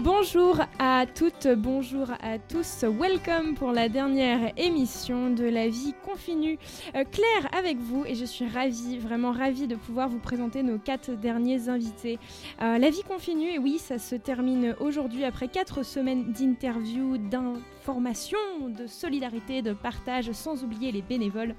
Bonjour à toutes, bonjour à tous. Welcome pour la dernière émission de La vie continue. Euh, Claire avec vous et je suis ravie, vraiment ravie de pouvoir vous présenter nos quatre derniers invités. Euh, la vie continue, et oui, ça se termine aujourd'hui après quatre semaines d'interviews, d'informations, de solidarité, de partage, sans oublier les bénévoles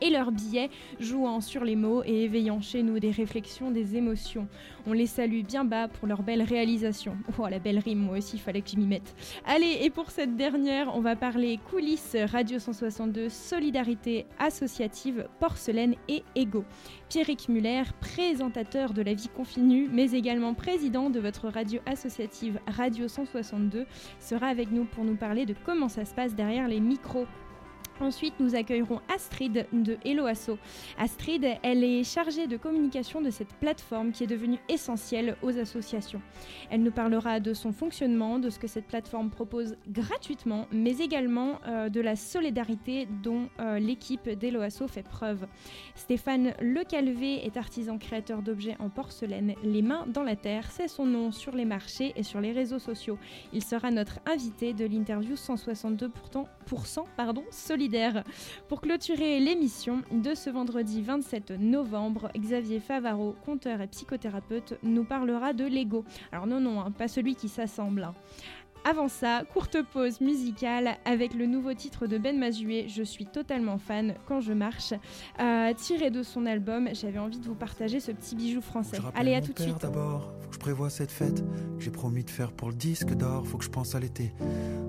et leurs billets, jouant sur les mots et éveillant chez nous des réflexions, des émotions. On les salue bien bas pour leur belle réalisation. Oh, la belle rime, moi aussi, il fallait que je m'y mette. Allez, et pour cette dernière, on va parler coulisses, Radio 162, solidarité associative, porcelaine et ego. Pierrick Muller, présentateur de La Vie Continue, mais également président de votre radio associative Radio 162, sera avec nous pour nous parler de comment ça se passe derrière les micros Ensuite, nous accueillerons Astrid de Hello Asso. Astrid, elle est chargée de communication de cette plateforme qui est devenue essentielle aux associations. Elle nous parlera de son fonctionnement, de ce que cette plateforme propose gratuitement, mais également euh, de la solidarité dont euh, l'équipe d'Hello Asso fait preuve. Stéphane Lecalvé est artisan créateur d'objets en porcelaine, les mains dans la terre, c'est son nom sur les marchés et sur les réseaux sociaux. Il sera notre invité de l'interview 162% pardon, solidaire pour clôturer l'émission de ce vendredi 27 novembre, Xavier Favaro, conteur et psychothérapeute, nous parlera de l'ego. Alors non, non, hein, pas celui qui s'assemble. Hein. Avant ça, courte pause musicale avec le nouveau titre de Ben Mazué, Je suis totalement fan quand je marche, euh, tiré de son album. J'avais envie de vous partager ce petit bijou français. Allez, à tout de suite. D'abord, faut que je prévoie cette fête que j'ai promis de faire pour le disque d'or. Faut que je pense à l'été,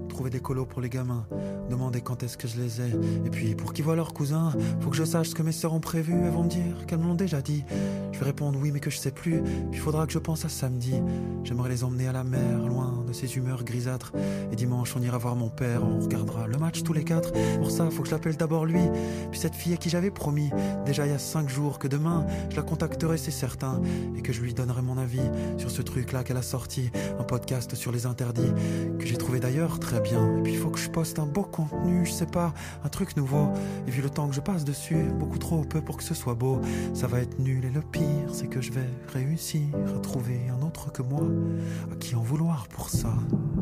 trouver des colos pour les gamins, demander quand est-ce que je les ai. Et puis pour qu'ils voient leurs cousins, faut que je sache ce que mes sœurs ont prévu. Elles vont me dire qu'elles me l'ont déjà dit. Je vais répondre oui, mais que je sais plus. Puis faudra que je pense à samedi. J'aimerais les emmener à la mer, loin de ces humeurs grises et dimanche, on ira voir mon père, on regardera le match tous les quatre. Pour ça, faut que je l'appelle d'abord lui. Puis cette fille à qui j'avais promis, déjà il y a cinq jours, que demain, je la contacterai, c'est certain. Et que je lui donnerai mon avis sur ce truc-là qu'elle a sorti. Un podcast sur les interdits, que j'ai trouvé d'ailleurs très bien. Et puis il faut que je poste un beau contenu, je sais pas, un truc nouveau. Et vu le temps que je passe dessus, beaucoup trop peu pour que ce soit beau. Ça va être nul et le pire, c'est que je vais réussir à trouver un autre que moi, à qui en vouloir pour ça.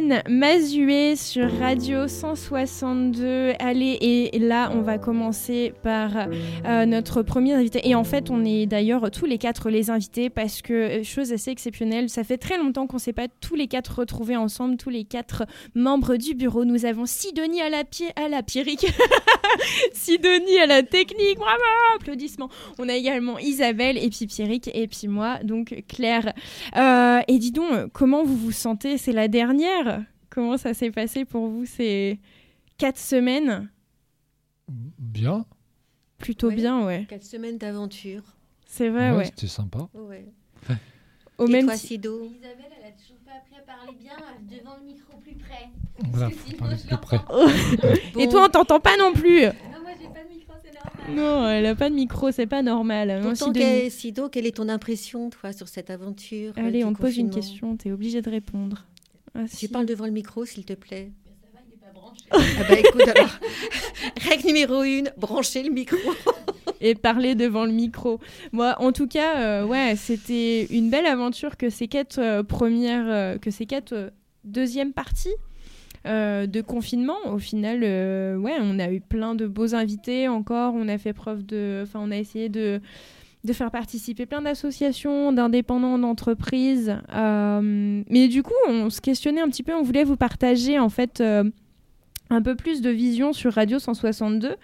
Ben Mazué sur Radio 162. Allez, et là, on va commencer par euh, notre premier invité. Et en fait, on est d'ailleurs tous les quatre les invités parce que, euh, chose assez exceptionnelle, ça fait très longtemps qu'on ne s'est pas tous les quatre retrouvés ensemble, tous les quatre membres du bureau. Nous avons Sidonie à la, pied, à la pierrique, Sidonie à la technique, bravo, applaudissements. On a également Isabelle et puis Pierrick et puis moi, donc Claire. Euh, et dis donc, comment vous vous sentez? C'est la dernière Comment ça s'est passé pour vous ces quatre semaines? Bien. Plutôt Ouais. bien, ouais. Quatre semaines d'aventure. C'est vrai, ouais. C'était sympa. Ouais. Au Et même toi, Isabelle, elle a toujours pas appris à parler bien devant le micro plus près. Voilà, Parce que faut sinon, parler je plus près. Et toi, on t'entend pas non plus Non, moi j'ai pas de micro, c'est normal. Non, elle a pas de micro, c'est pas normal. Pourtant, Sido, quelle est ton impression, toi, sur cette aventure euh, Allez, on te pose une question, t'es obligé de répondre. Ah, Tu parles devant le micro, s'il te plaît. Ça va, il est pas branché. ah bah écoute alors, règle numéro une, branchez le micro. et parler devant le micro. Moi, en tout cas, euh, ouais, c'était une belle aventure que ces quatre euh, premières, euh, que ces quatre euh, deuxièmes parties euh, de confinement. Au final, euh, ouais, on a eu plein de beaux invités encore. On a fait preuve de, enfin, on a essayé de de faire participer plein d'associations, d'indépendants, d'entreprises. Euh, mais du coup, on se questionnait un petit peu, on voulait vous partager en fait euh, un peu plus de vision sur Radio 162.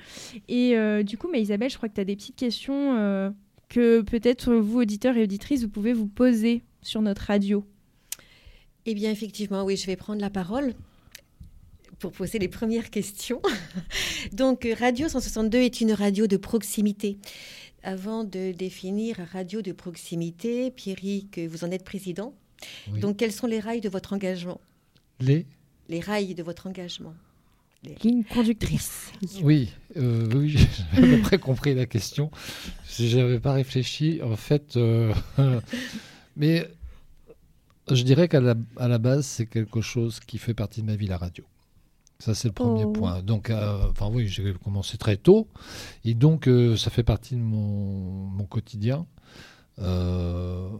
Et euh, du coup, mais Isabelle, je crois que tu as des petites questions que peut-être vous, auditeurs et auditrices, vous pouvez vous poser sur notre radio. Eh bien, effectivement, oui, je vais prendre la parole pour poser les premières questions. Donc, Radio 162 est une radio de proximité. Avant de définir radio de proximité, Pierrick, vous en êtes président. Oui. Donc, quels sont les rails de votre engagement? Les Les rails de votre engagement Ligne conductrice. Oui, euh, oui, j'avais à peu près compris la question. Je n'avais pas réfléchi, en fait. euh, mais je dirais qu'à la, à la base, c'est quelque chose qui fait partie de ma vie, la radio. Ça, c'est le premier Oh. point. Donc, euh, enfin oui, j'ai commencé très tôt. Et donc, euh, ça fait partie de mon, mon quotidien. Euh,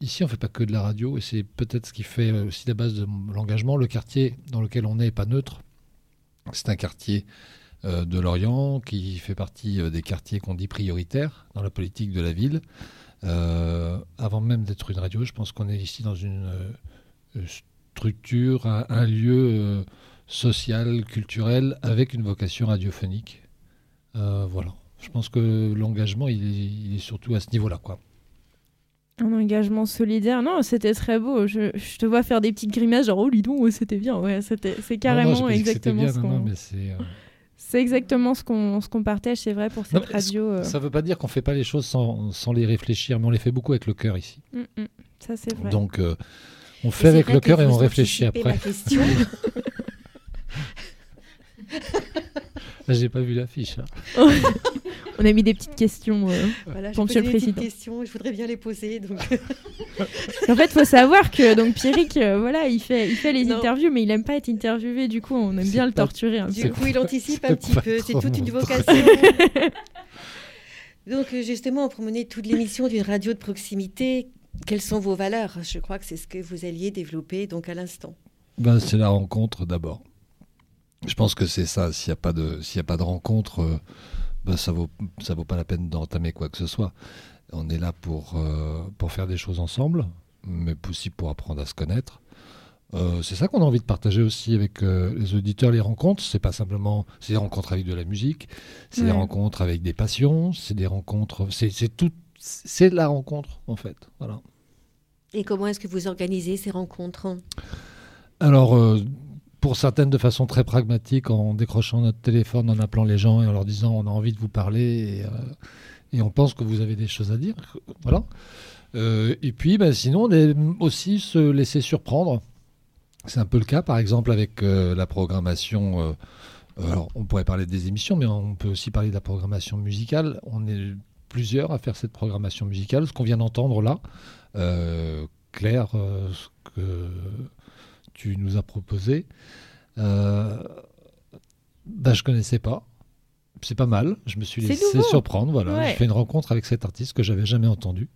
ici, on ne fait pas que de la radio. Et c'est peut-être ce qui fait aussi la base de l'engagement. Le quartier dans lequel on est n'est pas neutre. C'est un quartier de Lorient qui fait partie des quartiers qu'on dit prioritaires dans la politique de la ville. Avant même d'être une radio, je pense qu'on est ici dans une structure, un, un lieu euh, social, culturel, avec une vocation radiophonique. Euh, voilà. Je pense que l'engagement, il, est- il est surtout à ce niveau-là. Quoi. Un engagement solidaire. Non, c'était très beau. Je, je te vois faire des petites grimaces, genre, oh, Lidon, c'était bien. Ouais, c'était, c'est carrément non, exactement bien, ce qu'on... c'est, euh, C'est exactement ce qu'on, ce qu'on partage, c'est vrai, pour cette Non, radio. euh. Ça ne veut pas dire qu'on ne fait pas les choses sans, sans les réfléchir, mais on les fait beaucoup avec le cœur ici. Mm, mm. Ça, c'est vrai. Donc, euh, on fait avec le cœur et on réfléchit après. ma question. Là, j'ai pas vu l'affiche. hein. On a mis des petites questions. euh. voilà, Pour Monsieur le des Président. questions, je voudrais bien les poser. Donc... En fait, faut savoir que donc Pierrick, euh, voilà, il fait, il fait les Non. interviews, mais il aime pas être interviewé. Du coup, on aime bien le torturer un Du coup, il anticipe un petit peu. C'est toute une vocation. Donc, euh, justement, pour mener toute l'émission d'une radio de proximité, quelles sont vos valeurs? Je crois que c'est ce que vous alliez développer donc à l'instant. Ben, c'est la rencontre d'abord. Je pense que c'est ça. S'il n'y a pas de, s'il y a pas de rencontre, euh, ben, ça vaut, ça vaut pas la peine d'entamer quoi que ce soit. On est là pour, euh, pour faire des choses ensemble, mais aussi pour apprendre à se connaître. Euh, c'est ça qu'on a envie de partager aussi avec euh, les auditeurs. Les rencontres, c'est pas simplement, c'est des rencontres avec de la musique, c'est des rencontres avec des passions, c'est des rencontres, c'est, c'est tout, c'est de la rencontre en fait. Voilà. Et comment est-ce que vous organisez ces rencontres? Alors, euh, pour certaines, de façon très pragmatique, en décrochant notre téléphone, en appelant les gens et en leur disant on a envie de vous parler et, euh, on pense que vous avez des choses à dire. Voilà. Euh, et puis, ben, sinon, on est aussi se laisser surprendre. C'est un peu le cas, par exemple, avec euh, la programmation. alors, on pourrait parler des émissions, mais on peut aussi parler de la programmation musicale. On est plusieurs à faire cette programmation musicale. Ce qu'on vient d'entendre là, Claire, ce que tu nous as proposé, euh, bah, je connaissais pas. C'est pas mal. Je me suis laissé nouveau. surprendre. Voilà, Ouais. j'ai fait une rencontre avec cet artiste que j'avais jamais entendu.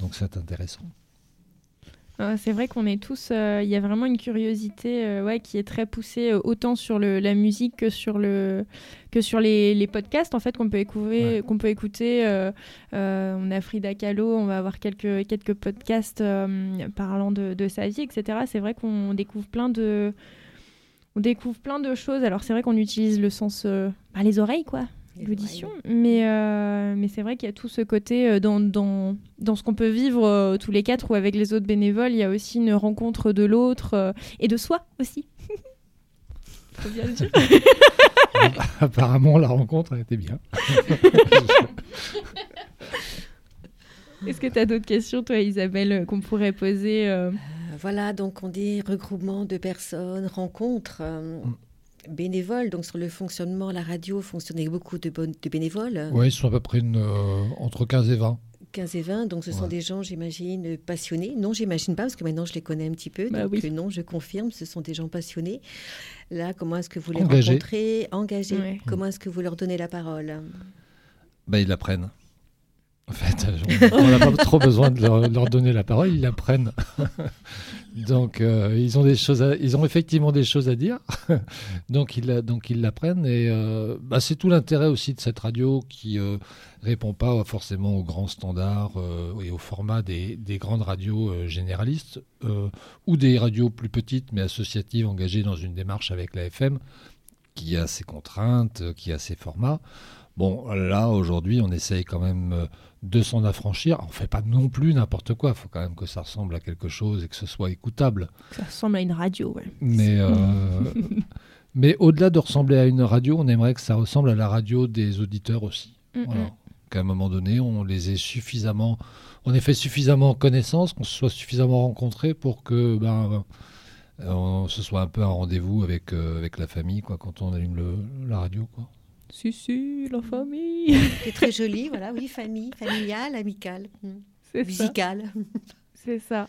Donc c'est intéressant. C'est vrai qu'on est tous. euh, Il y a vraiment une curiosité euh, ouais, qui est très poussée euh, autant sur le, la musique que sur, le, que sur les, les podcasts en fait, qu'on peut, écouter Ouais. qu'on peut écouter. on a Frida Kahlo, on va avoir quelques, quelques podcasts parlant de, de sa vie, etc. C'est vrai qu'on découvre plein de. On découvre plein de choses. Alors, c'est vrai qu'on utilise le sens. bah, les oreilles, quoi l'audition. Mais, euh, mais c'est vrai qu'il y a tout ce côté euh, dans, dans, dans ce qu'on peut vivre euh, tous les quatre ou avec les autres bénévoles. Il y a aussi une rencontre de l'autre euh, et de soi aussi. Faut bien le dire. Apparemment, la rencontre a été bien. Est-ce que tu as d'autres questions, toi, Isabelle, qu'on pourrait poser euh, Euh, Voilà, donc on dit regroupement de personnes, rencontres. euh, Mm. Bénévoles, donc sur le fonctionnement, la radio fonctionne avec beaucoup de, bonnes- de bénévoles, Oui, ils sont à peu près une, euh, entre 15 et 20. 15 et 20, donc ce sont Ouais. des gens, j'imagine, passionnés. Non, j'imagine pas, parce que maintenant je les connais un petit peu. Bah donc oui. euh, non, je confirme, ce sont des gens passionnés. Là, comment est-ce que vous les rencontrez? Engagés. Ouais. Comment est-ce que vous leur donnez la parole? Bah, ils l'apprennent. En fait, on n'a pas trop besoin de leur, donner la parole, ils l'apprennent. donc, euh, ils, ont des choses ils ont effectivement des choses à dire. donc, ils, la- donc, ils l'apprennent. Et euh, bah, c'est tout l'intérêt aussi de cette radio qui euh, répond pas forcément aux grands standards euh, et au format des, des grandes radios euh, généralistes euh, ou des radios plus petites mais associatives engagées dans une démarche avec la FM qui a ses contraintes, euh, qui a ses formats. Bon, là, aujourd'hui, on essaye quand même euh, de s'en affranchir. On fait pas non plus n'importe quoi. Il faut quand même que ça ressemble à quelque chose et que ce soit écoutable. Ça ressemble à une radio. ouais. Mais, euh, mais au-delà de ressembler à une radio, on aimerait que ça ressemble à la radio des auditeurs aussi. Mm, Voilà. Qu'à un moment donné, on les ait suffisamment, on ait fait suffisamment connaissance, qu'on se soit suffisamment rencontrés pour que ben, euh, on, ce soit un peu un rendez-vous avec, euh, avec la famille quoi, quand on allume le- la radio. Quoi. Si, si, la famille. C'est très joli, voilà, oui, famille, familiale, amicale, mm, C'est ça. musicale. C'est ça.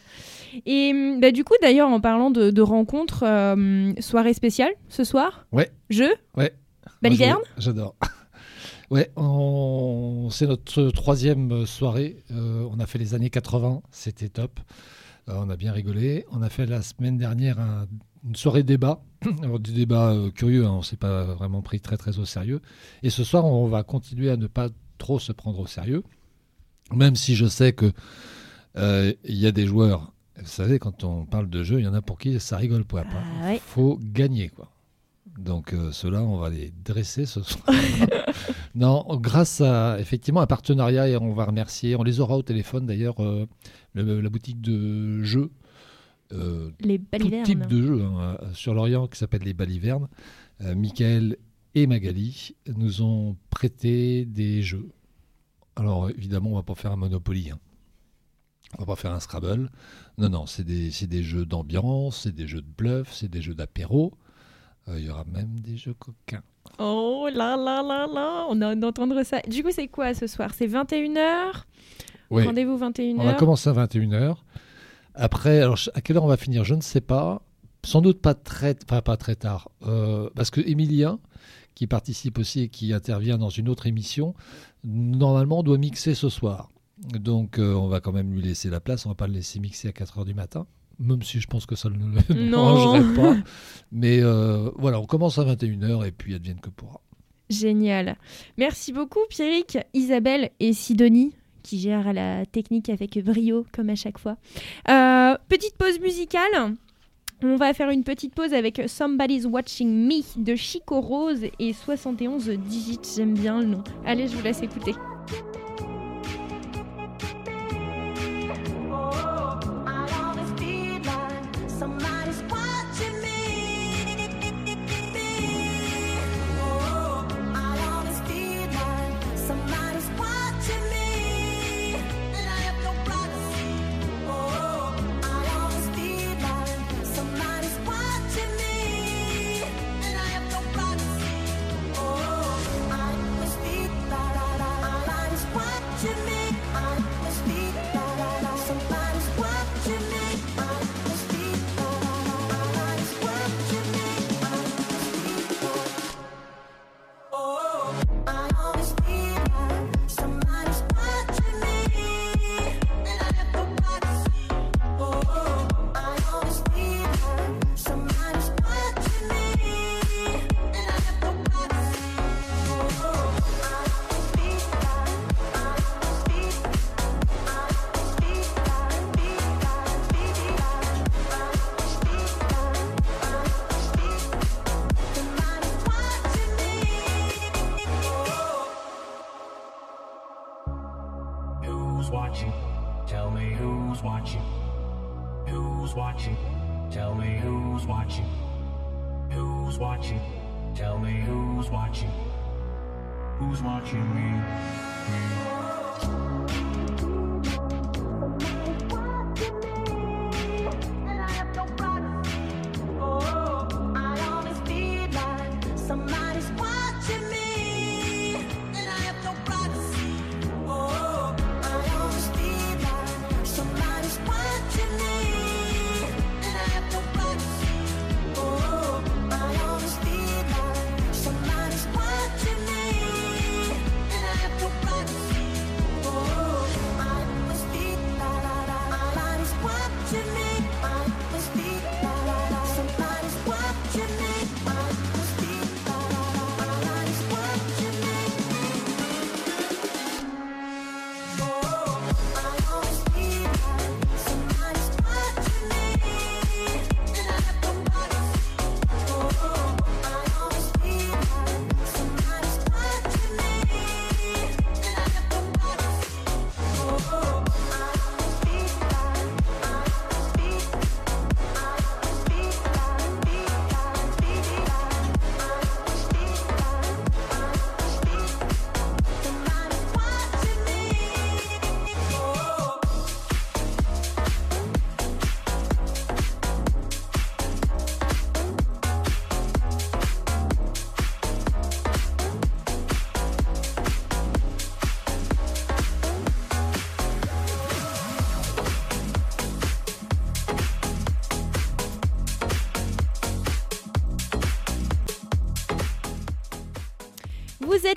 Et hum, bah, du coup, d'ailleurs, en parlant de, de rencontres, euh, soirée spéciale ce soir? Ouais. Jeu? Ouais. Baliverne je- J'adore. Ouais, on... c'est notre troisième soirée. Euh, on a fait les années 80, c'était top. Euh, on a bien rigolé. On a fait la semaine dernière un- une soirée débat. Alors, du débat euh, curieux, hein, on s'est pas vraiment pris très très au sérieux. Et ce soir, on va continuer à ne pas trop se prendre au sérieux. Même si je sais que euh, il y a des joueurs. Vous savez, quand on parle de jeu, il y en a pour qui ça rigole pas. Ah ouais. faut gagner, quoi. Donc euh, ceux-là, on va les dresser ce soir. non, grâce à effectivement un partenariat et on va remercier, on les aura au téléphone d'ailleurs, euh, la boutique de jeux, euh, Les tout type de jeux hein, euh, sur l'Orient qui s'appelle les Balivernes. Euh, Michael et Magali nous ont prêté des jeux. Alors évidemment, on va pas faire un Monopoly. Hein. On va pas faire un Scrabble. Non, non, c'est des, c'est des jeux d'ambiance, c'est des jeux de bluff, c'est des jeux d'apéro. Euh, Il y aura même des jeux coquins. Oh là là là là, on a hâte d'entendre ça. Du coup, c'est quoi ce soir? C'est 21h Oui. Rendez-vous On va 21h commencer à 21h. Après, alors à quelle heure on va finir? Je ne sais pas. Sans doute pas très, enfin, pas très tard. Euh, parce que Emilien, qui participe aussi et qui intervient dans une autre émission, normalement doit mixer ce soir. Donc euh, on va quand même lui laisser la place. On va pas le laisser mixer à 4h du matin. Même si je pense que ça ne le dérangerait pas. Mais euh, voilà, on commence à 21h et puis advienne que pourra. Génial. Merci beaucoup, Pierrick, Isabelle et Sidonie, qui gèrent la technique avec brio, comme à chaque fois. Euh, petite pause musicale. On va faire une petite pause avec Somebody's Watching Me de Chico Rose et 71 Digits. J'aime bien le nom. Allez, je vous laisse écouter.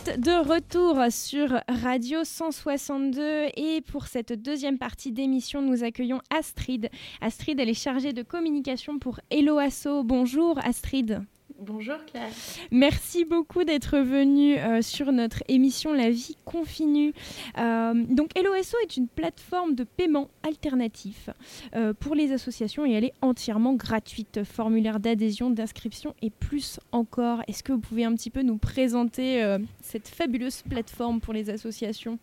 De retour sur Radio 162 et pour cette deuxième partie d'émission, nous accueillons Astrid. Astrid, elle est chargée de communication pour Hello Asso. Bonjour Astrid. Bonjour Claire. Merci beaucoup d'être venue euh, sur notre émission La vie continue. Euh, donc LOSO est une plateforme de paiement alternatif euh, pour les associations et elle est entièrement gratuite. Formulaire d'adhésion, d'inscription et plus encore. Est-ce que vous pouvez un petit peu nous présenter cette fabuleuse plateforme pour les associations?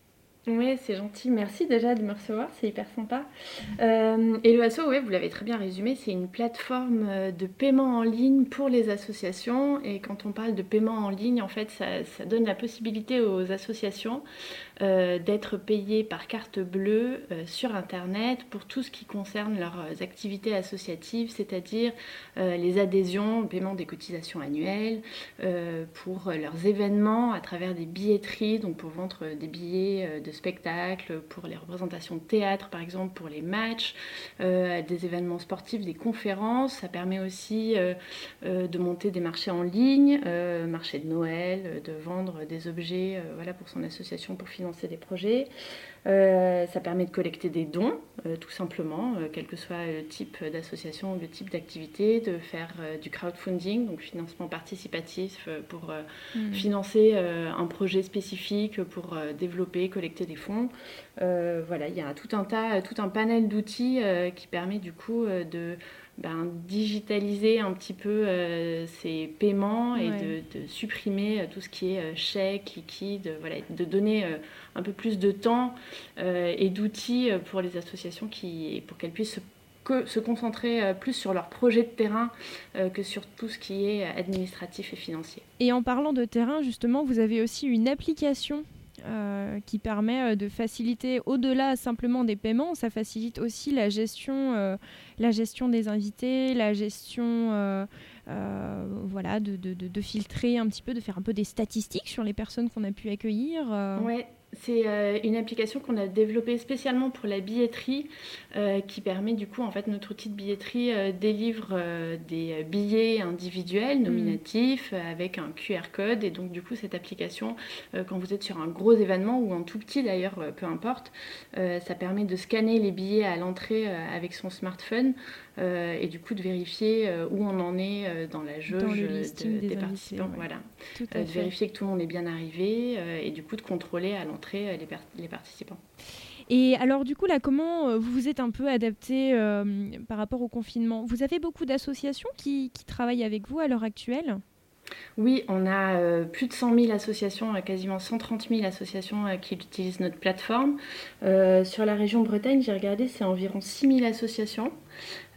Oui, c'est gentil. Merci déjà de me recevoir, c'est hyper sympa. Euh, et le ASSO, ouais, vous l'avez très bien résumé, c'est une plateforme euh, de paiement en ligne pour les associations. Et quand on parle de paiement en ligne, en fait, ça, ça donne la possibilité aux associations euh, d'être payées par carte bleue euh, sur Internet pour tout ce qui concerne leurs euh, activités associatives, c'est-à-dire les adhésions, le paiement des cotisations annuelles, pour leurs événements à travers des billetteries, donc pour vendre des billets de spectacles, pour les représentations de théâtre par exemple, pour les matchs, des événements sportifs, des conférences. Ça permet aussi de monter des marchés en ligne, marché de Noël, de vendre des objets voilà, pour son association pour financer des projets. Euh, ça permet de collecter des dons, euh, tout simplement, euh, quel que soit le type d'association ou le type d'activité, de faire du crowdfunding, donc financement participatif pour euh, financer un projet spécifique, pour développer, collecter des fonds. Voilà, il y a tout un tas, tout un panel d'outils qui permet du coup de ben, digitaliser un petit peu euh, ces paiements et Ouais. de, de supprimer euh, tout ce qui est euh, chèque, liquide, voilà, de donner euh, un peu plus de temps et d'outils pour les associations qui, pour qu'elles puissent se, que- se concentrer plus sur leur projet de terrain que sur tout ce qui est administratif et financier. Et en parlant de terrain, justement, vous avez aussi une application euh, qui permet euh, de faciliter, au-delà simplement des paiements, ça facilite aussi la gestion, euh, la gestion des invités, la gestion, voilà, de, filtrer un petit peu, de faire un peu des statistiques sur les personnes qu'on a pu accueillir. C'est euh, une application qu'on a développée spécialement pour la billetterie euh, qui permet du coup, en fait, notre outil de billetterie délivre euh, des billets individuels, nominatifs, avec un QR code. Et donc, du coup, cette application, quand vous êtes sur un gros événement ou un tout petit d'ailleurs, peu importe, ça permet de scanner les billets à l'entrée avec son smartphone et du coup de vérifier euh, où on en est euh, dans la jauge Dans euh, de- des participants. ouais. Voilà. Euh, de fait. vérifier que tout le monde est bien arrivé euh, et du coup de contrôler à l'entrée euh, les, participants. Et alors, du coup, là, comment euh, vous vous êtes un peu adapté euh, par rapport au confinement? Vous avez beaucoup d'associations qui, qui travaillent avec vous à l'heure actuelle? Oui, on a euh, plus de 100 000 associations, euh, quasiment 130 000 associations euh, qui utilisent notre plateforme. Euh, sur la région Bretagne, j'ai regardé, c'est environ 6 000 associations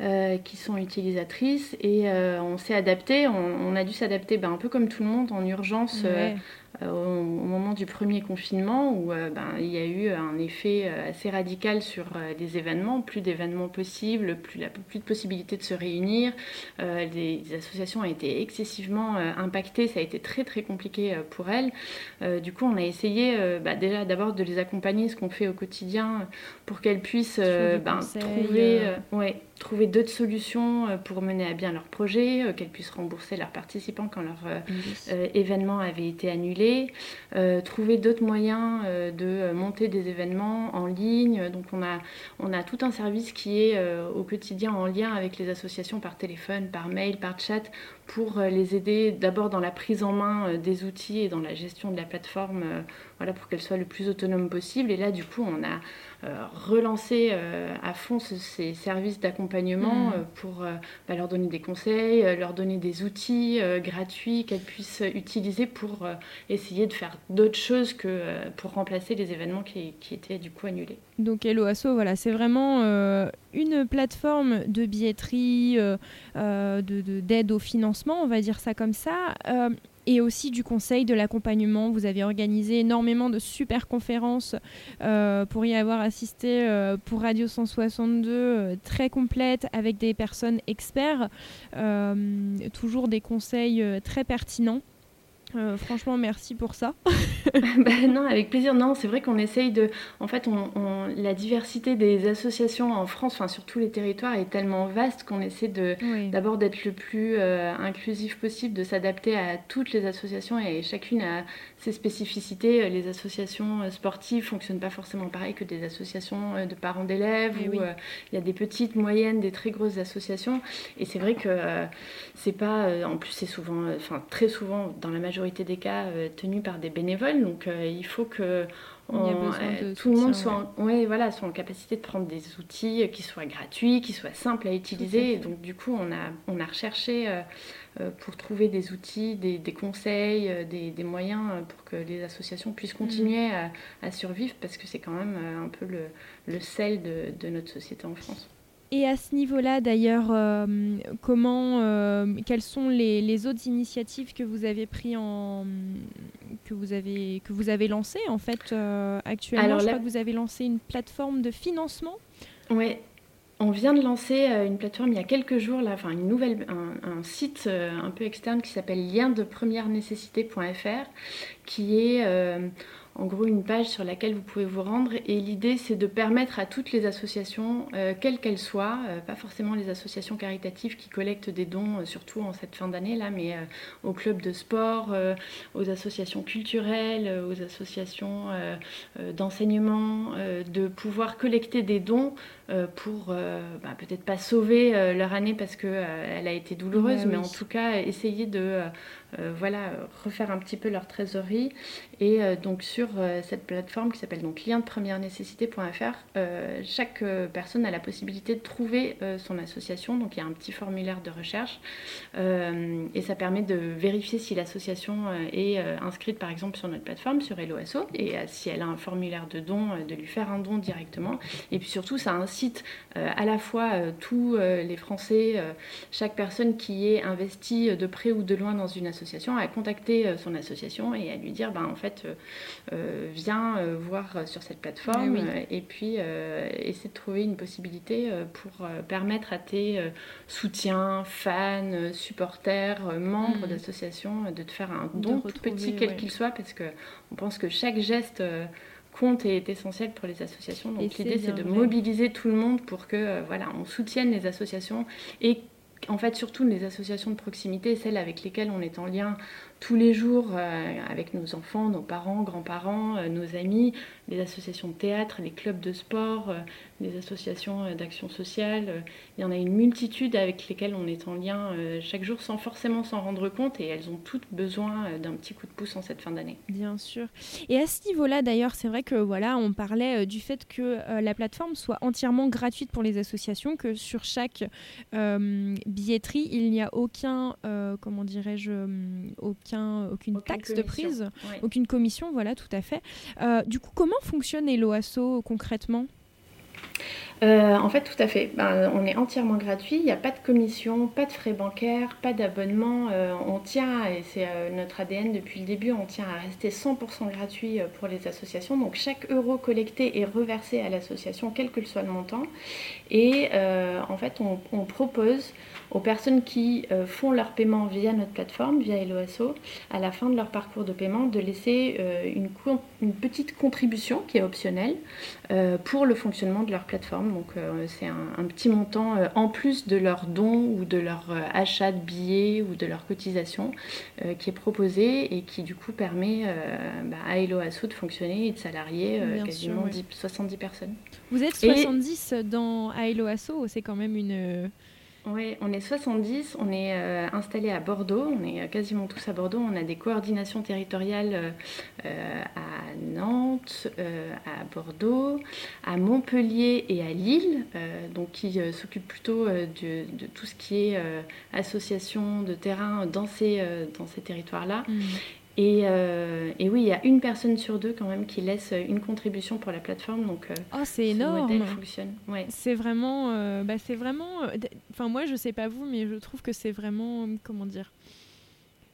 euh, qui sont utilisatrices et euh, on s'est adapté, on, on a dû s'adapter ben, un peu comme tout le monde en urgence euh, Ouais. euh, au, au moment du premier confinement où ben, il y a eu un effet assez radical sur les événements, plus d'événements possibles, plus, la, plus de possibilités de se réunir. Les, les associations ont été excessivement impactées, ça a été très très compliqué pour elles. Du coup, on a essayé bah, déjà d'abord de les accompagner, ce qu'on fait au quotidien, pour qu'elles puissent euh, ben, conseils, trouver, euh, euh, ouais, trouver d'autres solutions pour mener à bien leur projet, qu'elles puissent rembourser leurs participants quand leur événement avait été annulé, trouver d'autres moyens de monter des événements en ligne. Donc on a, on a tout un service qui est au quotidien en lien avec les associations par téléphone, par mail, par chat, pour les aider d'abord dans la prise en main des outils et dans la gestion de la plateforme, voilà, pour qu'elle soit le plus autonome possible. Et là, du coup, on a euh, relancé euh, à fond ce- ces services d'accompagnement Mm. euh, pour bah, leur donner des conseils, leur donner des outils gratuits qu'elles puissent utiliser pour essayer de faire d'autres choses que pour remplacer les événements qui, qui étaient du coup annulés. Donc Hello Asso, voilà, c'est vraiment une plateforme de billetterie, de- de- d'aide au financement, on va dire ça comme ça, et aussi du conseil, de l'accompagnement. Vous avez organisé énormément de super conférences euh, pour y avoir assisté euh, pour Radio 162, euh, très complète, avec des personnes experts, toujours des conseils très pertinents. Euh, franchement, merci pour ça. Bah, non, avec plaisir. Non, c'est vrai qu'on essaye de. En fait, on, on- la diversité des associations en France, enfin sur tous les territoires, est tellement vaste qu'on essaie de Oui. d'abord d'être le plus euh, inclusif possible, de s'adapter à toutes les associations et chacune a ses spécificités. Euh, Les associations euh, sportives fonctionnent pas forcément pareil que des associations euh, de parents d'élèves Eh où oui. euh, il y a des petites, moyennes, des très grosses associations. Et c'est vrai que euh, c'est pas. euh, en plus, c'est souvent, enfin très souvent, dans la majorité des cas, tenu par des bénévoles. Donc il faut que on- euh, tout le monde soit, en, ouais, voilà, soit en capacité de prendre des outils euh, qui soient gratuits, qui soient simples à utiliser. Et donc du coup, on a, on a recherché euh, pour trouver des outils, des, des conseils, des, des moyens pour que les associations puissent continuer à, à survivre parce que c'est quand même un peu le, le sel de, de notre société en France. Et à ce niveau-là, d'ailleurs, euh, comment, euh, quelles sont les, les autres initiatives que vous avez pris en, que vous avez, que vous avez lancées en fait euh, actuellement? Alors Je là- crois que vous avez lancé une plateforme de financement. Ouais. On vient de lancer une plateforme il y a quelques jours, là, enfin une nouvelle, un, un site un peu externe qui s'appelle lien de première nécessité.fr, qui est en gros une page sur laquelle vous pouvez vous rendre. Et l'idée, c'est de permettre à toutes les associations, euh, quelles qu'elles soient, euh, pas forcément les associations caritatives qui collectent des dons, euh, surtout en cette fin d'année là, mais aux clubs de sport, aux associations culturelles, aux associations d'enseignement, de pouvoir collecter des dons pour bah, peut-être pas sauver leur année parce qu'elle a été douloureuse, Bah mais oui. en tout cas essayer de voilà, euh, refaire un petit peu leur trésorerie. Et euh, donc sur euh, cette plateforme qui s'appelle donc lien de première nécessité.fr, chaque personne a la possibilité de trouver son association. Donc il y a un petit formulaire de recherche et ça permet de vérifier si l'association est inscrite par exemple sur notre plateforme, sur HelloAsso, et si elle a un formulaire de don, de lui faire un don directement. Et puis surtout, ça incite à la fois tous les Français, chaque personne qui est investie de près ou de loin dans une association, à contacter euh, son association et à lui dire, ben, en fait, euh, euh, viens voir sur cette plateforme oui. euh, et puis essaie de trouver une possibilité pour permettre à tes soutiens, fans, supporters, membres Mm. d'associations de te faire un don tout petit quel ouais. qu'il soit parce que on pense que chaque geste compte et est essentiel pour les associations. Donc l'idée c'est de vrai. mobiliser tout le monde pour que euh, voilà, on soutienne les associations et en fait surtout les associations de proximité, celles avec lesquelles on est en lien tous les jours euh, avec nos enfants, nos parents, grands-parents, euh, nos amis, les associations de théâtre, les clubs de sport, les associations euh, d'action sociale. Il y en a une multitude avec lesquelles on est en lien chaque jour sans forcément s'en rendre compte et elles ont toutes besoin d'un petit coup de pouce en cette fin d'année. Bien sûr. Et à ce niveau-là, d'ailleurs, c'est vrai que voilà, on parlait du fait que la plateforme soit entièrement gratuite pour les associations, que sur chaque billetterie, il n'y a aucun, comment dirais-je, hum, aucun, aucune Aucune taxe de prise, Ouais. aucune commission, voilà, tout à fait. Euh, du coup, comment fonctionne Eloasso concrètement? Euh, en fait, tout à fait. Ben, on est entièrement gratuit. Il n'y a pas de commission, pas de frais bancaires, pas d'abonnement. Euh, on tient, et c'est euh, notre ADN depuis le début, on tient à rester 100% gratuit pour les associations. Donc chaque euro collecté est reversé à l'association, quel que soit le montant. Et en fait, on, on propose aux personnes qui euh, font leur paiement via notre plateforme, via Eloasso, à la fin de leur parcours de paiement, de laisser euh, une, petite contribution qui est optionnelle euh, pour le fonctionnement de leur plateforme. Donc c'est un, un petit montant en plus de leur don ou de leur achat de billets ou de leur cotisation qui est proposé et qui du coup permet bah, à Eloasso de fonctionner et de salarier quasiment sûr, oui. 10 70 personnes. Vous êtes Et- 70 dans à Eloasso, c'est quand même une. Oui, on est 70, on est euh, installé à Bordeaux, on est euh, quasiment tous à Bordeaux, on a des coordinations territoriales euh, euh, à Nantes, à Bordeaux, à Montpellier et à Lille, donc qui s'occupent plutôt de, tout ce qui est association de terrain dans ces, territoires-là. Hmm. Et, euh, et oui, il y a une personne sur deux quand même qui laisse une contribution pour la plateforme, donc euh, Oh, c'est ce énorme. modèle fonctionne. Ouais. C'est vraiment, euh, bah, c'est vraiment. euh, Enfin, moi, je sais pas vous, mais je trouve que c'est vraiment, euh, comment dire.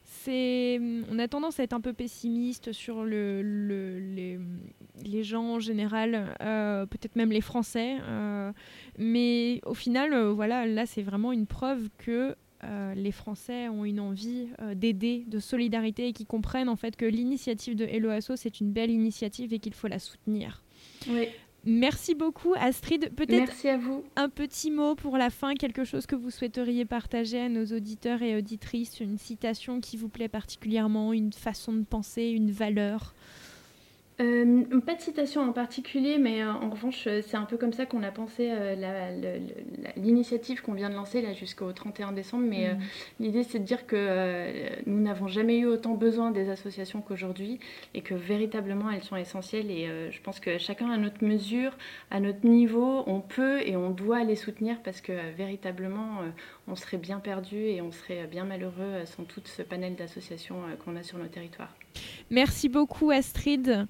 C'est, on a tendance à être un peu pessimiste sur le, le- les, les gens en général, euh, peut-être même les Français, euh, mais au final, euh, voilà, là, c'est vraiment une preuve que euh, les Français ont une envie euh, d'aider, de solidarité et qui comprennent en fait que l'initiative de Hello Asso, c'est une belle initiative et qu'il faut la soutenir. Oui. Merci beaucoup Astrid. Peut-être un petit mot pour la fin, quelque chose que vous souhaiteriez partager à nos auditeurs et auditrices, une citation qui vous plaît particulièrement, une façon de penser, une valeur? Euh, pas de citation en particulier, mais euh, en revanche, euh, c'est un peu comme ça qu'on a pensé l'initiative qu'on vient de lancer là jusqu'au 31 décembre. Mais Mm. l'idée, c'est de dire que nous n'avons jamais eu autant besoin des associations qu'aujourd'hui et que véritablement elles sont essentielles. Et je pense que chacun à notre mesure, à notre niveau, on peut et on doit les soutenir parce que véritablement, on serait bien perdu et on serait bien malheureux sans tout ce panel d'associations qu'on a sur nos territoires. Merci beaucoup Astrid.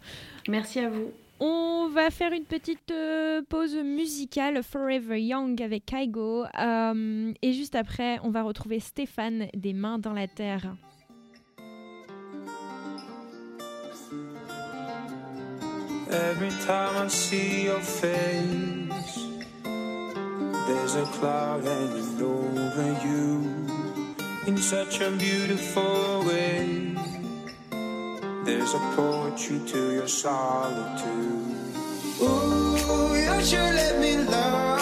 Merci à vous. On va faire une petite euh, pause musicale Forever Young avec Kaigo. Euh, et juste après, on va retrouver Stéphane des Mains dans la Terre. Every time I see your face, there's a cloud hanging over you in such a beautiful way. There's a poetry to your solitude. Ooh, you should let me love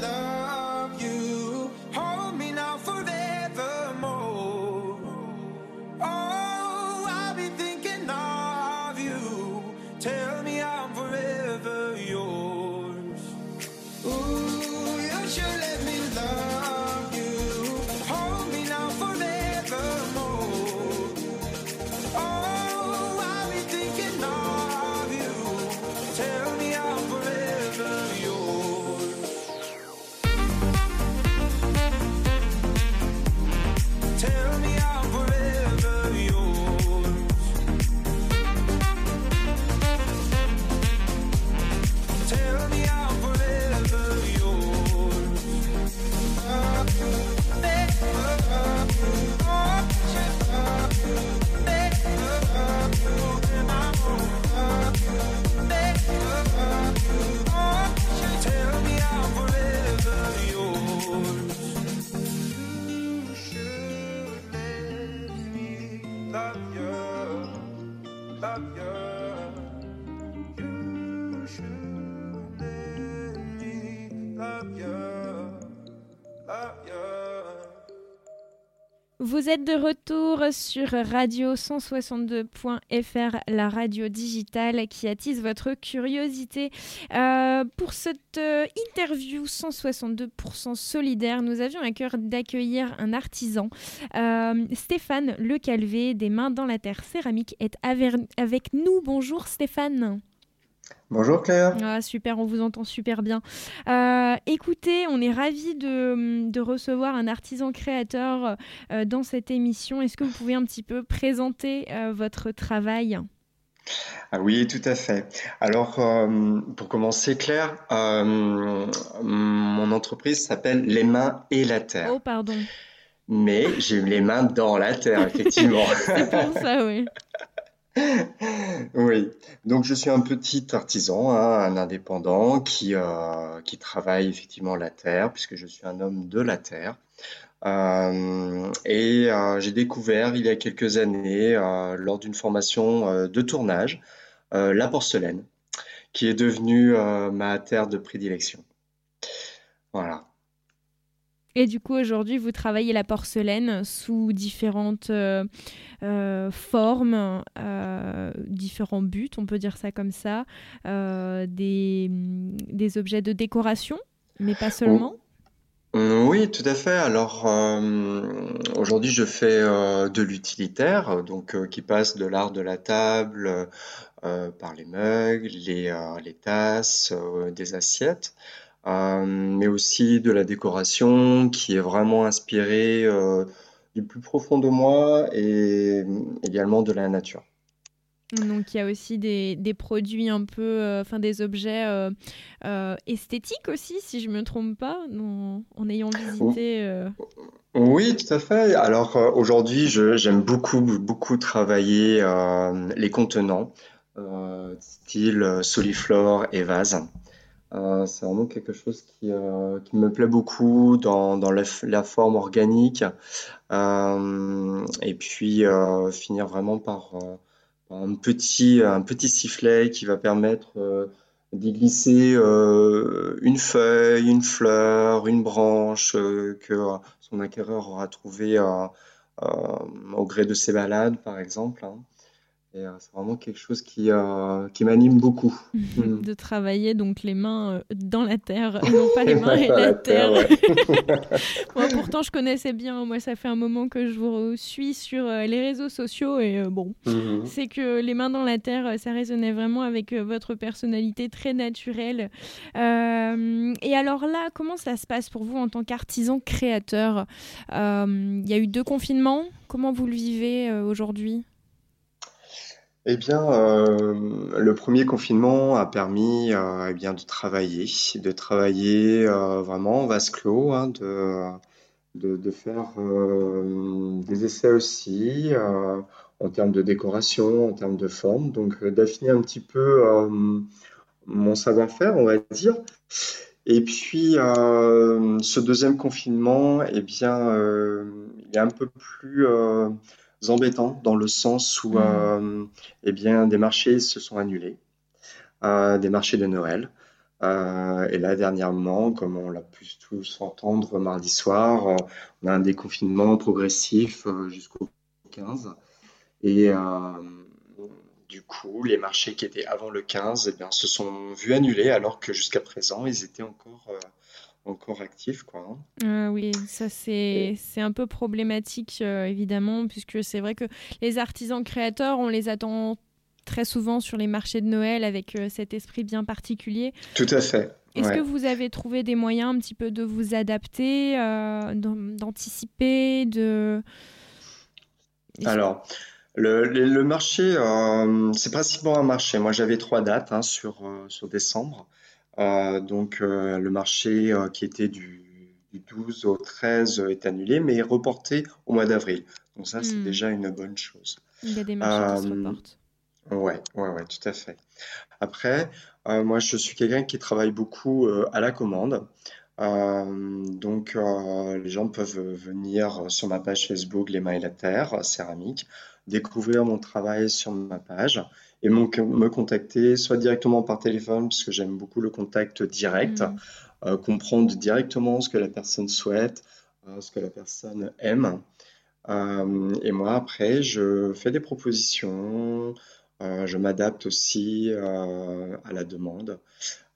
love. Vous êtes de retour sur Radio 162.fr, la radio digitale qui attise votre curiosité. Euh, pour cette euh, interview 162% solidaire, nous avions à cœur d'accueillir un artisan. Euh, Stéphane Le Calvé, des Mains dans la Terre Céramique, est avec nous. Bonjour Stéphane. Bonjour Claire. Ah, super, on vous entend super bien. Euh, écoutez, on est ravis de, de recevoir un artisan créateur euh, dans cette émission. Est-ce que vous pouvez un petit peu présenter euh, votre travail? Ah oui, tout à fait. Alors, euh, pour commencer, Claire, euh, mon entreprise s'appelle Les Mains et la Terre. Oh, pardon. Mais j'ai les mains dans la terre, effectivement. C'est pour ça, oui. Oui, donc je suis un petit artisan, hein, un indépendant qui, euh, qui travaille effectivement la terre, puisque je suis un homme de la terre. Euh, et euh, j'ai découvert il y a quelques années, lors d'une formation de tournage, la porcelaine, qui est devenue ma terre de prédilection. Voilà. Et du coup, aujourd'hui, vous travaillez la porcelaine sous différentes euh, euh, formes, euh, différents buts, on peut dire ça comme ça, euh, des, des objets de décoration, mais pas seulement? Mm, Oui, tout à fait. Alors euh, aujourd'hui, je fais euh, de l'utilitaire, donc euh, qui passe de l'art de la table par les mugs, les, les tasses, des assiettes, mais aussi de la décoration qui est vraiment inspirée euh, du plus profond de moi et également de la nature. Donc il y a aussi des, des produits un peu, euh, enfin des objets euh, euh, esthétiques aussi, si je me trompe pas, en, en ayant visité. euh, Oui, tout à fait. Alors euh, aujourd'hui, j'aime beaucoup, beaucoup travailler euh, les contenants, euh, style euh, soliflore et vase. Euh, c'est vraiment quelque chose qui, euh, qui me plaît beaucoup dans, dans la, la forme organique. Euh, et puis euh, finir vraiment par, euh, par un petit, un petit sifflet qui va permettre euh, d'y glisser une feuille, une fleur, une branche que son acquéreur aura trouvé euh, au gré de ses balades, par exemple. hein. Et euh, c'est vraiment quelque chose qui, euh, qui m'anime beaucoup. Mm. de travailler donc les mains euh, dans la terre et non pas les mains et la la terre, terre. Moi, pourtant, je connaissais bien. Moi, ça fait un moment que je vous suis sur les réseaux sociaux et euh, bon, Mhm. c'est que les mains dans la terre, ça résonnait vraiment avec votre personnalité très naturelle. Et alors là, comment ça se passe pour vous en tant qu'artisan créateur? Il y a eu deux confinements. Comment vous le vivez aujourd'hui? Eh bien, euh, le premier confinement a permis euh, eh bien, de travailler, de travailler euh, vraiment en vase clos, hein, de, de, de faire des essais aussi en termes de décoration, en termes de forme, donc d'affiner un petit peu mon savoir-faire, on va dire. Et puis, ce deuxième confinement, eh bien, il est un peu plus embêtant dans le sens où, euh, eh bien, des marchés se sont annulés, euh, des marchés de Noël. Euh, et là, dernièrement, comme on l'a pu tous entendre mardi soir, euh, on a un déconfinement progressif euh, jusqu'au 15. Et du coup, les marchés qui étaient avant le 15 eh bien, se sont vus annuler alors que jusqu'à présent, ils étaient encore, encore actifs, quoi. hein. Ah oui, ça c'est c'est un peu problématique euh, évidemment puisque c'est vrai que les artisans créateurs, on les attend très souvent sur les marchés de Noël avec euh, cet esprit bien particulier. Tout à fait. Est-ce ouais. que vous avez trouvé des moyens un petit peu de vous adapter, euh, d'an- d'anticiper, de... Alors, le, le- le marché, c'est principalement un marché. Moi, j'avais trois dates hein, sur, sur décembre. Euh, donc, euh, le marché euh, qui était du, du 12 au 13 est annulé, mais est reporté au mois d'avril. Donc, ça, c'est Hmm. déjà une bonne chose. Il y a des marchés qui se reportent. Ouais, ouais, ouais, tout à fait. Après, euh, moi, je suis quelqu'un qui travaille beaucoup euh, à la commande. Euh, donc, les gens peuvent venir sur ma page Facebook Les Mains et la Terre, céramique, découvrir mon travail sur ma page et me contacter soit directement par téléphone, parce que j'aime beaucoup le contact direct, Mm. euh, comprendre directement ce que la personne souhaite, euh, ce que la personne aime. Euh, et moi, après, je fais des propositions, je m'adapte aussi à la demande.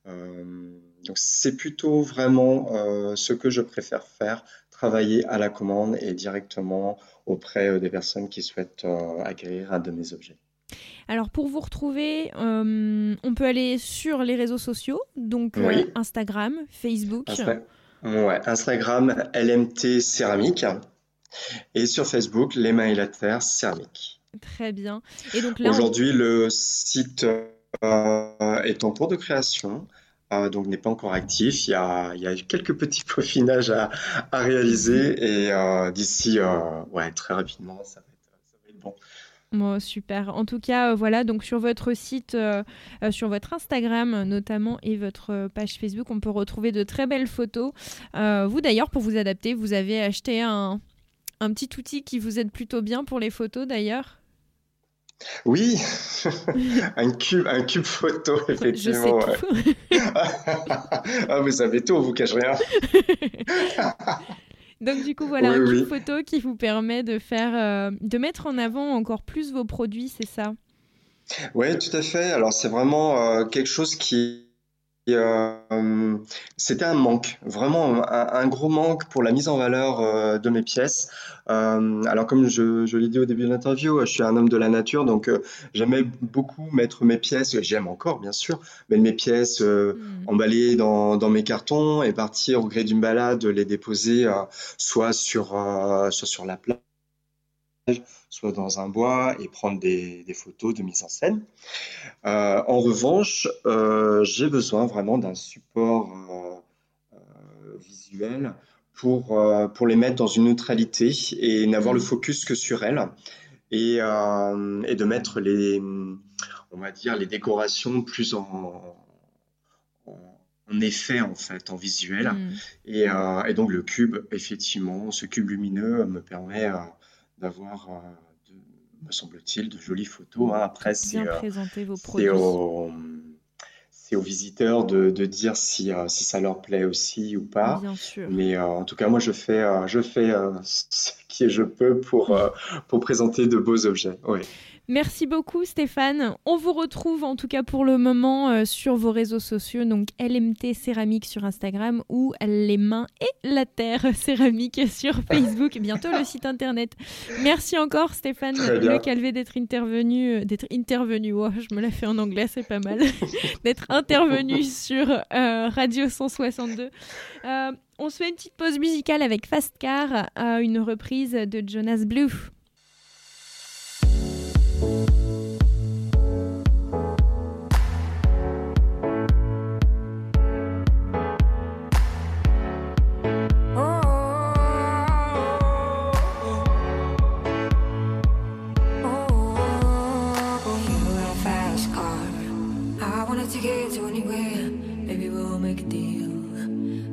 Donc, c'est plutôt vraiment ce que je préfère faire, travailler à la commande et directement auprès des personnes qui souhaitent acquérir un de mes objets. Alors pour vous retrouver, euh, on peut aller sur les réseaux sociaux, donc euh, Oui. Instagram, Facebook. Insta- ouais, Instagram, LMT Céramique. Et sur Facebook, Les Mains et la Terre Céramique. Très bien. Et donc là, on- Aujourd'hui, le site euh, est en cours de création, euh, donc n'est pas encore actif. Il y a, il y a quelques petits peaufinages à, à réaliser et euh, d'ici, ouais, très rapidement, ça va être, ça va être bon. Bon, super. En tout cas, euh, voilà, donc sur votre site, euh, euh, sur votre Instagram notamment et votre page Facebook, on peut retrouver de très belles photos. Vous d'ailleurs, pour vous adapter, vous avez acheté un, un petit outil qui vous aide plutôt bien pour les photos d'ailleurs? Oui, un cube, un cube photo, Je sais effectivement. tout. Ah, vous savez tout, on vous cache rien. Donc du coup, voilà Oui, un oui. photo qui vous permet de faire, euh, de mettre en avant encore plus vos produits, c'est ça? Oui, tout à fait. Alors, c'est vraiment euh, quelque chose qui. Euh, c'était un manque, vraiment un, un gros manque pour la mise en valeur euh, de mes pièces. Euh, alors, comme je, je l'ai dit au début de l'interview, je suis un homme de la nature, donc euh, j'aimais beaucoup mettre mes pièces, j'aime encore bien sûr, mais mes pièces euh, Mm. emballées dans, dans mes cartons et partir au gré d'une balade, les déposer soit sur, soit sur la plage soit dans un bois et prendre des, des photos de mise en scène. Euh, en revanche, euh, j'ai besoin vraiment d'un support euh, visuel pour, pour les mettre dans une neutralité et n'avoir le focus que sur elles et, et de mettre les, on va dire, les décorations plus en, en, effet, en fait, en visuel. Mm. Et, euh, et donc le cube, effectivement, ce cube lumineux me permet euh, d'avoir, euh, me semble-t-il, de jolies photos. hein. Après, c'est euh, aux, aux visiteurs de, de dire si, euh, si ça leur plaît aussi ou pas. Bien sûr. Mais en tout cas, moi, je fais, je fais qui je peux pour, euh, pour présenter de beaux objets. Oui. Merci beaucoup Stéphane. On vous retrouve en tout cas pour le moment euh, sur vos réseaux sociaux, donc LMT Céramique sur Instagram ou Les Mains et la Terre Céramique sur Facebook, bientôt le site internet. Merci encore Stéphane. Le Calvé d'être intervenu, euh, d'être intervenu, oh, je me la fais en anglais, c'est pas mal, d'être intervenu sur euh, Radio 162. On se fait une petite pause musicale avec Fast Car, une reprise de Jonas Blue.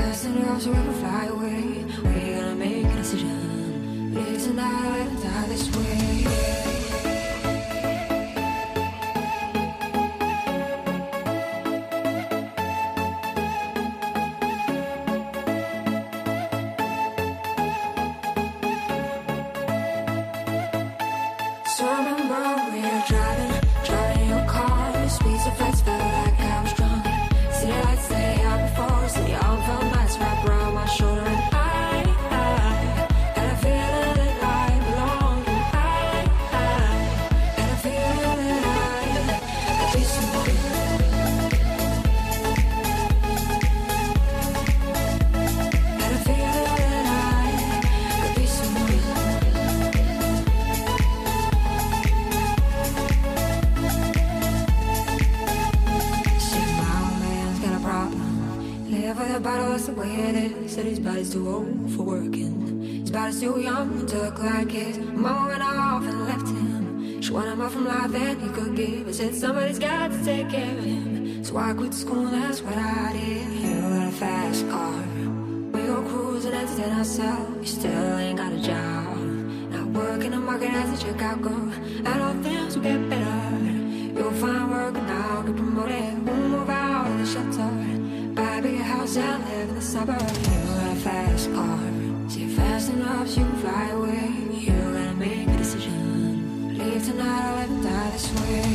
Fast enough so we can fly away. We're gonna make a decision. Live tonight die this way. Too old for working. His body's too young to look like his. Mama went off and left him. She wanted more from life than he could give. I said somebody's got to take care of him. So I quit school, that's what I did. You got a fast car. We go cruising, and entertain ourselves. You still ain't got a job. Not working the market as a checkout girl. And all things will get better. You'll find work and I'll get promoted. We'll move out of the shelter. Buy a bigger house and live in the suburbs. A fast. Enough, you can fly away. You gotta make a decision. Leave tonight or let die this way.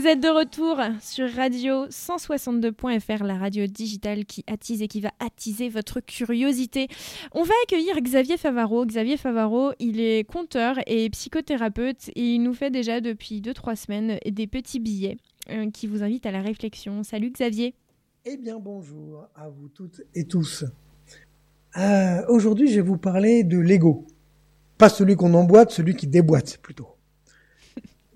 Vous êtes de retour sur Radio 162.fr, la radio digitale qui attise et qui va attiser votre curiosité. On va accueillir Xavier Favaro. Xavier Favaro, il est conteur et psychothérapeute et il nous fait déjà depuis 2-3 semaines des petits billets euh, qui vous invitent à la réflexion. Salut Xavier. Eh bien, bonjour à vous toutes et tous. Euh, Aujourd'hui, je vais vous parler de l'ego. Pas celui qu'on emboîte, celui qui déboîte plutôt.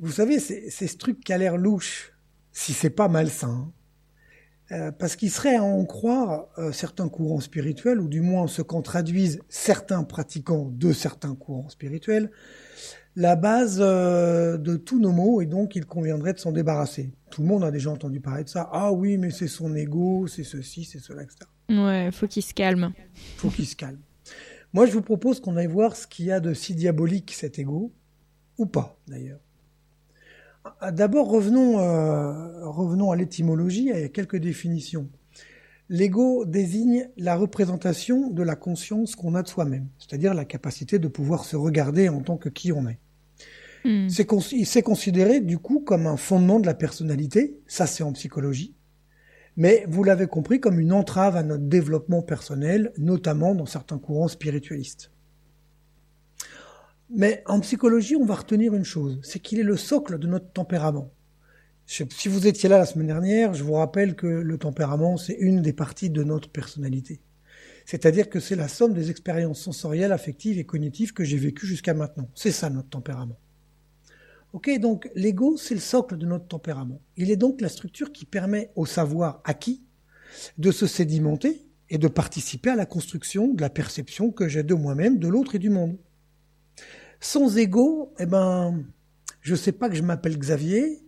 Vous savez, c'est ce truc qui a l'air louche, si c'est pas malsain. Euh, parce qu'il serait à en croire euh, certains courants spirituels, ou du moins ce qu'en traduisent certains pratiquants de certains courants spirituels, la base euh, de tous nos maux, et donc il conviendrait de s'en débarrasser. Tout le monde a déjà entendu parler de ça. Ah oui, mais c'est son ego, c'est ceci, c'est cela, etc. Ouais, faut qu'il se calme. faut qu'il se calme. Moi, je vous propose qu'on aille voir ce qu'il y a de si diabolique cet ego, ou pas d'ailleurs. Ah, D'abord, revenons, euh, revenons à l'étymologie, il y a quelques définitions. L'ego désigne la représentation de la conscience qu'on a de soi-même, c'est-à-dire la capacité de pouvoir se regarder en tant que qui on est. Hmm. C'est cons- il s'est considéré du coup comme un fondement de la personnalité, ça c'est en psychologie, mais vous l'avez compris comme une entrave à notre développement personnel, notamment dans certains courants spiritualistes. Mais en psychologie, on va retenir une chose, c'est qu'il est le socle de notre tempérament. Si vous étiez là la semaine dernière, je vous rappelle que le tempérament, c'est une des parties de notre personnalité. C'est-à-dire que c'est la somme des expériences sensorielles, affectives et cognitives que j'ai vécues jusqu'à maintenant. C'est ça notre tempérament. Ok, donc l'ego, c'est le socle de notre tempérament. Il est donc la structure qui permet au savoir acquis de se sédimenter et de participer à la construction de la perception que j'ai de moi-même, de l'autre et du monde. Sans ego, eh ben, je sais pas que je m'appelle Xavier,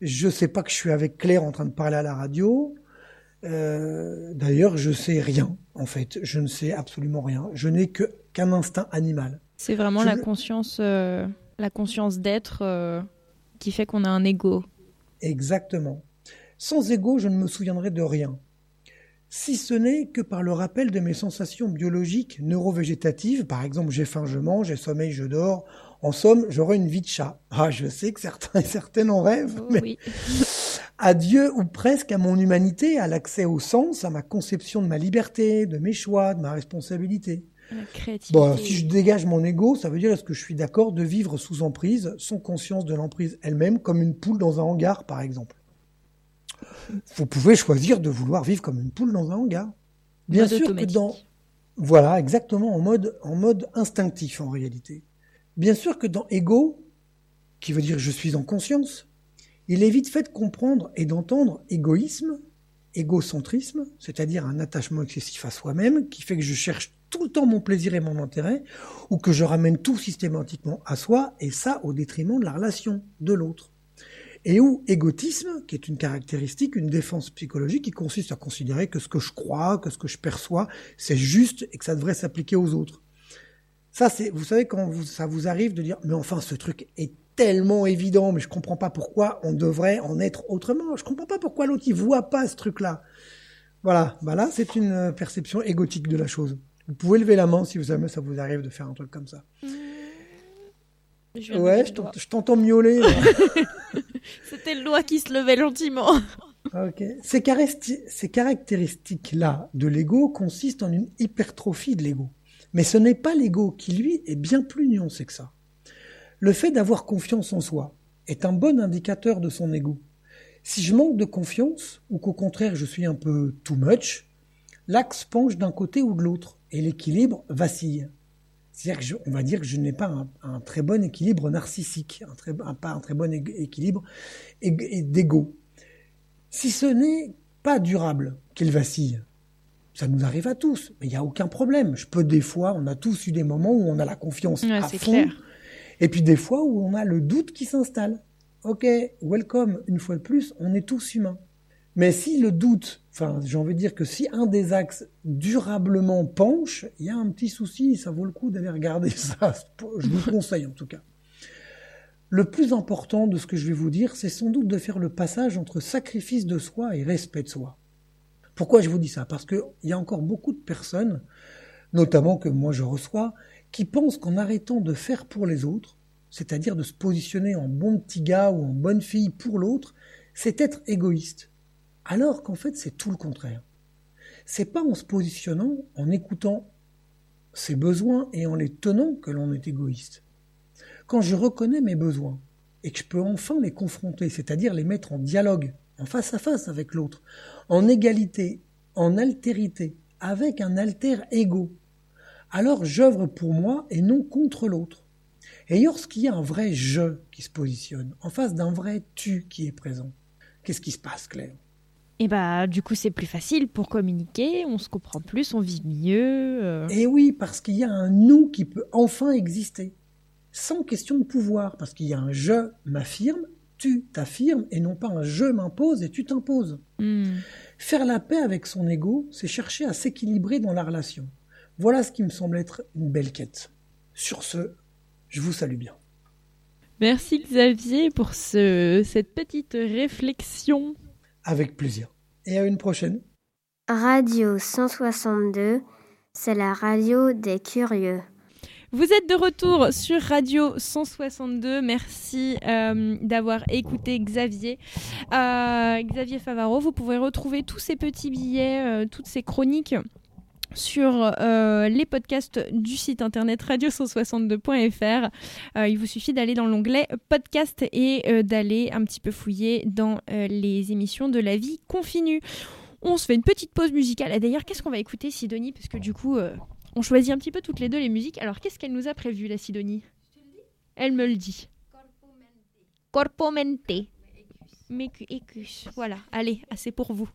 je sais pas que je suis avec Claire en train de parler à la radio. Euh, D'ailleurs, je sais rien, en fait. Je ne sais absolument rien. Je n'ai que qu'un instinct animal. C'est vraiment Je la conscience, euh, la conscience d'être euh, qui fait qu'on a un ego. Exactement. Sans ego, je ne me souviendrai de rien. Si ce n'est que par le rappel de mes sensations biologiques neurovégétatives, par exemple j'ai faim, je mange, j'ai sommeil, je dors. En somme, j'aurai une vie de chat. Ah, je sais que certains et certaines en rêvent, mais Oui. à Dieu ou presque à mon humanité, à l'accès au sens, à ma conception de ma liberté, de mes choix, de ma responsabilité. Bon, si je dégage mon ego, ça veut dire est-ce que je suis d'accord de vivre sous emprise, sans conscience de l'emprise elle-même, comme une poule dans un hangar, par exemple? Vous pouvez choisir de vouloir vivre comme une poule dans un hangar. Bien Mode sûr que dans, voilà, exactement, en mode, en mode instinctif, en réalité. Bien sûr que dans ego, qui veut dire je suis en conscience, il est vite fait de comprendre et d'entendre égoïsme, égocentrisme, c'est-à-dire un attachement excessif à soi-même, qui fait que je cherche tout le temps mon plaisir et mon intérêt, ou que je ramène tout systématiquement à soi, et ça au détriment de la relation de l'autre. Et ou égotisme, qui est une caractéristique, une défense psychologique qui consiste à considérer que ce que je crois, que ce que je perçois, c'est juste et que ça devrait s'appliquer aux autres. Ça, c'est, vous savez, quand ça vous arrive de dire, mais enfin, ce truc est tellement évident, mais je comprends pas pourquoi on devrait en être autrement. Je comprends pas pourquoi l'autre il voit pas ce truc-là. Voilà, bah là c'est une perception égotique de la chose. Vous pouvez lever la main si vous jamais ça vous arrive de faire un truc comme ça. Je Ouais, je t'entends miauler. C'était le doigt qui se levait gentiment. Ok. Ces, caresti- ces caractéristiques-là de l'ego consistent en une hypertrophie de l'ego. Mais ce n'est pas l'ego qui, lui, est bien plus nuancé que ça. Le fait d'avoir confiance en soi est un bon indicateur de son ego. Si je manque de confiance, ou qu'au contraire je suis un peu too much, l'axe penche d'un côté ou de l'autre, et l'équilibre vacille. C'est-à-dire que je- on va dire que je n'ai pas un, un très bon équilibre narcissique, un très, un- pas un très bon équilibre d'ego. Si ce n'est pas durable qu'il vacille, ça nous arrive à tous, mais il n'y a aucun problème. Je peux des fois, on a tous eu des moments où on a la confiance Ouais, à fond, clair. et puis des fois où on a le doute qui s'installe. Ok, welcome, une fois de plus, on est tous humains. Mais si le doute, enfin, j'ai envie de dire que si un des axes durablement penche, il y a un petit souci, ça vaut le coup d'aller regarder ça. Je vous le conseille en tout cas. Le plus important de ce que je vais vous dire, c'est sans doute de faire le passage entre sacrifice de soi et respect de soi. Pourquoi je vous dis ça? Parce qu'il y a encore beaucoup de personnes, notamment que moi je reçois, qui pensent qu'en arrêtant de faire pour les autres, c'est-à-dire de se positionner en bon petit gars ou en bonne fille pour l'autre, c'est être égoïste. Alors qu'en fait c'est tout le contraire. C'est pas en se positionnant, en écoutant ses besoins et en les tenant que l'on est égoïste. Quand je reconnais mes besoins et que je peux enfin les confronter, c'est-à-dire les mettre en dialogue, en face à face avec l'autre, en égalité, en altérité, avec un alter ego, alors j'œuvre pour moi et non contre l'autre. Et lorsqu'il y a un vrai je qui se positionne, en face d'un vrai tu qui est présent, qu'est-ce qui se passe, Claire? Et bah, du coup, c'est plus facile pour communiquer, on se comprend plus, on vit mieux. euh. Et oui, parce qu'il y a un nous qui peut enfin exister, sans question de pouvoir, parce qu'il y a un je m'affirme, tu t'affirmes, et non pas un je m'impose et tu t'imposes. Hmm. Faire la paix avec son ego, c'est chercher à s'équilibrer dans la relation. Voilà ce qui me semble être une belle quête. Sur ce, je vous salue bien. Merci Xavier pour ce, cette petite réflexion. Avec plaisir. Et à une prochaine. Radio 162, c'est la radio des curieux. Vous êtes de retour sur Radio 162. Merci euh, d'avoir écouté Xavier. Euh, Xavier Favaro, vous pouvez retrouver tous ces petits billets, euh, toutes ces chroniques sur euh, les podcasts du site internet radio162.fr. Euh, il vous suffit d'aller dans l'onglet podcast et euh, d'aller un petit peu fouiller dans les émissions de la vie continue. On se fait une petite pause musicale. Et d'ailleurs, qu'est-ce qu'on va écouter, Sidonie? Parce que du coup, on choisit un petit peu toutes les deux les musiques. Alors, qu'est-ce qu'elle nous a prévu, la Sidonie? Elle me le dit. Corpomente. Mecu- Ecus. Voilà. Allez, assez pour vous.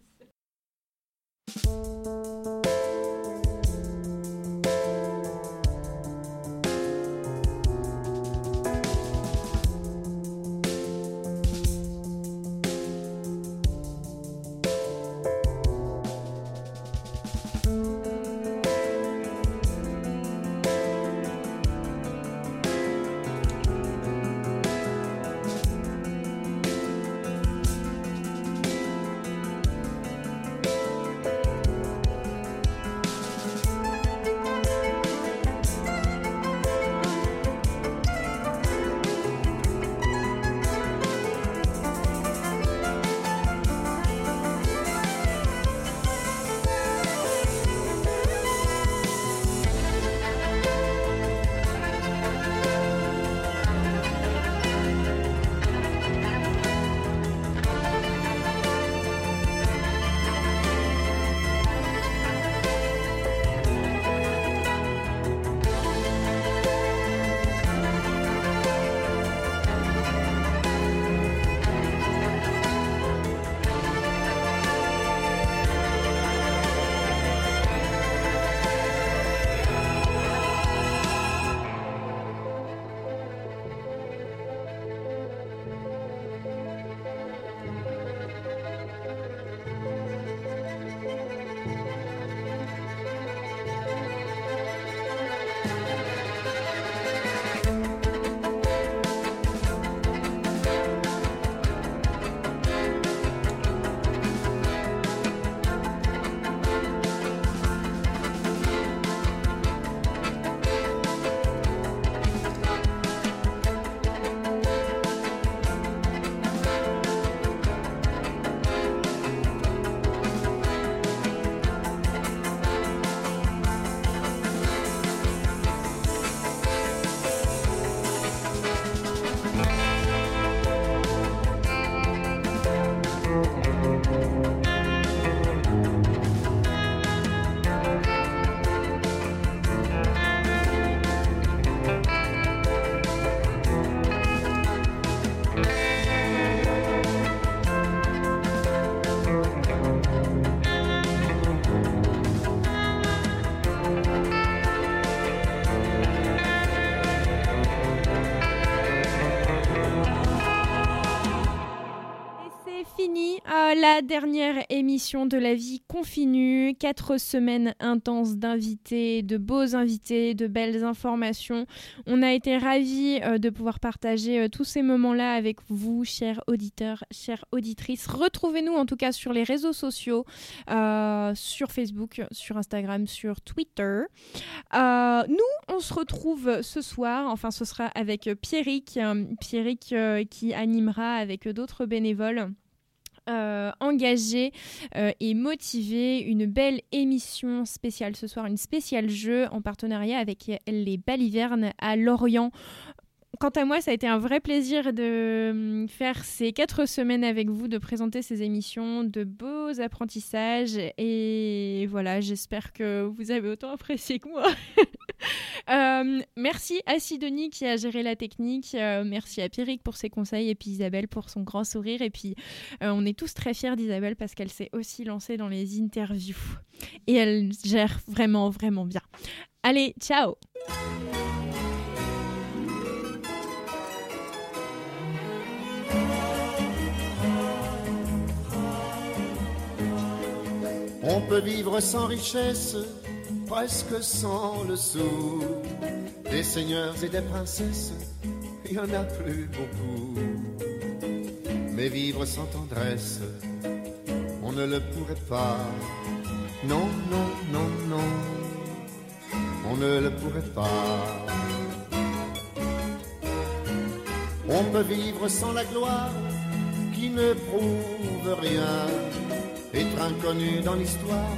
Dernière émission de la vie continue. Quatre semaines intenses d'invités, de beaux invités, de belles informations. On a été ravis euh, de pouvoir partager euh, tous ces moments-là avec vous, chers auditeurs, chères auditrices. Retrouvez-nous en tout cas sur les réseaux sociaux, euh, sur Facebook, sur Instagram, sur Twitter. Nous, on se retrouve ce soir. Enfin, ce sera avec Pierrick, Pierrick qui animera avec d'autres bénévoles. Euh, engagés euh, et motivés, une belle émission spéciale ce soir, une spéciale jeu en partenariat avec les Balivernes à Lorient. Quant à moi, ça a été un vrai plaisir de hum, faire ces quatre semaines avec vous, de présenter ces émissions, de beaux apprentissages. Et voilà, j'espère que vous avez autant apprécié que moi. Euh, merci à Sidonie qui a géré la technique. Euh, merci à Pierrick pour ses conseils et puis Isabelle pour son grand sourire. Et puis, euh, on est tous très fiers d'Isabelle parce qu'elle s'est aussi lancée dans les interviews. Et elle gère vraiment, vraiment bien. Allez, ciao On peut vivre sans richesse, presque sans le sou. Des seigneurs et des princesses, il y en a plus beaucoup. Mais vivre sans tendresse, on ne le pourrait pas. Non, non, non, non, on ne le pourrait pas. On peut vivre sans la gloire qui ne prouve rien, être inconnu dans l'histoire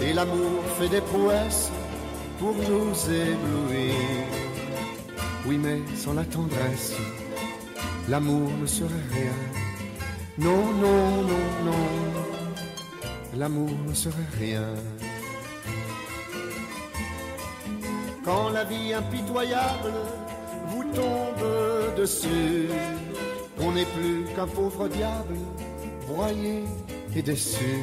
et l'amour fait des prouesses pour nous éblouir. Oui, mais sans la tendresse, l'amour ne serait rien. Non, non, non, non, l'amour ne serait rien. Quand la vie impitoyable vous tombe dessus, on n'est plus qu'un pauvre diable, broyé et déçu.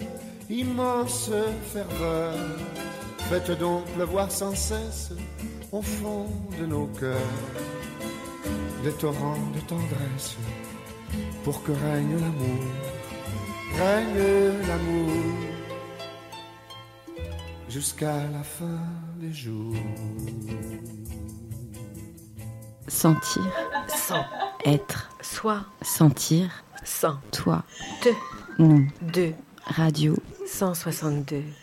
immense ferveur, faites donc pleuvoir sans cesse au fond de nos cœurs des torrents de tendresse pour que règne l'amour, règne l'amour jusqu'à la fin des jours. Sentir. Sans. Être. Soi. Sentir. Sans. Toi. Te. Nous. Deux. Radio. 162.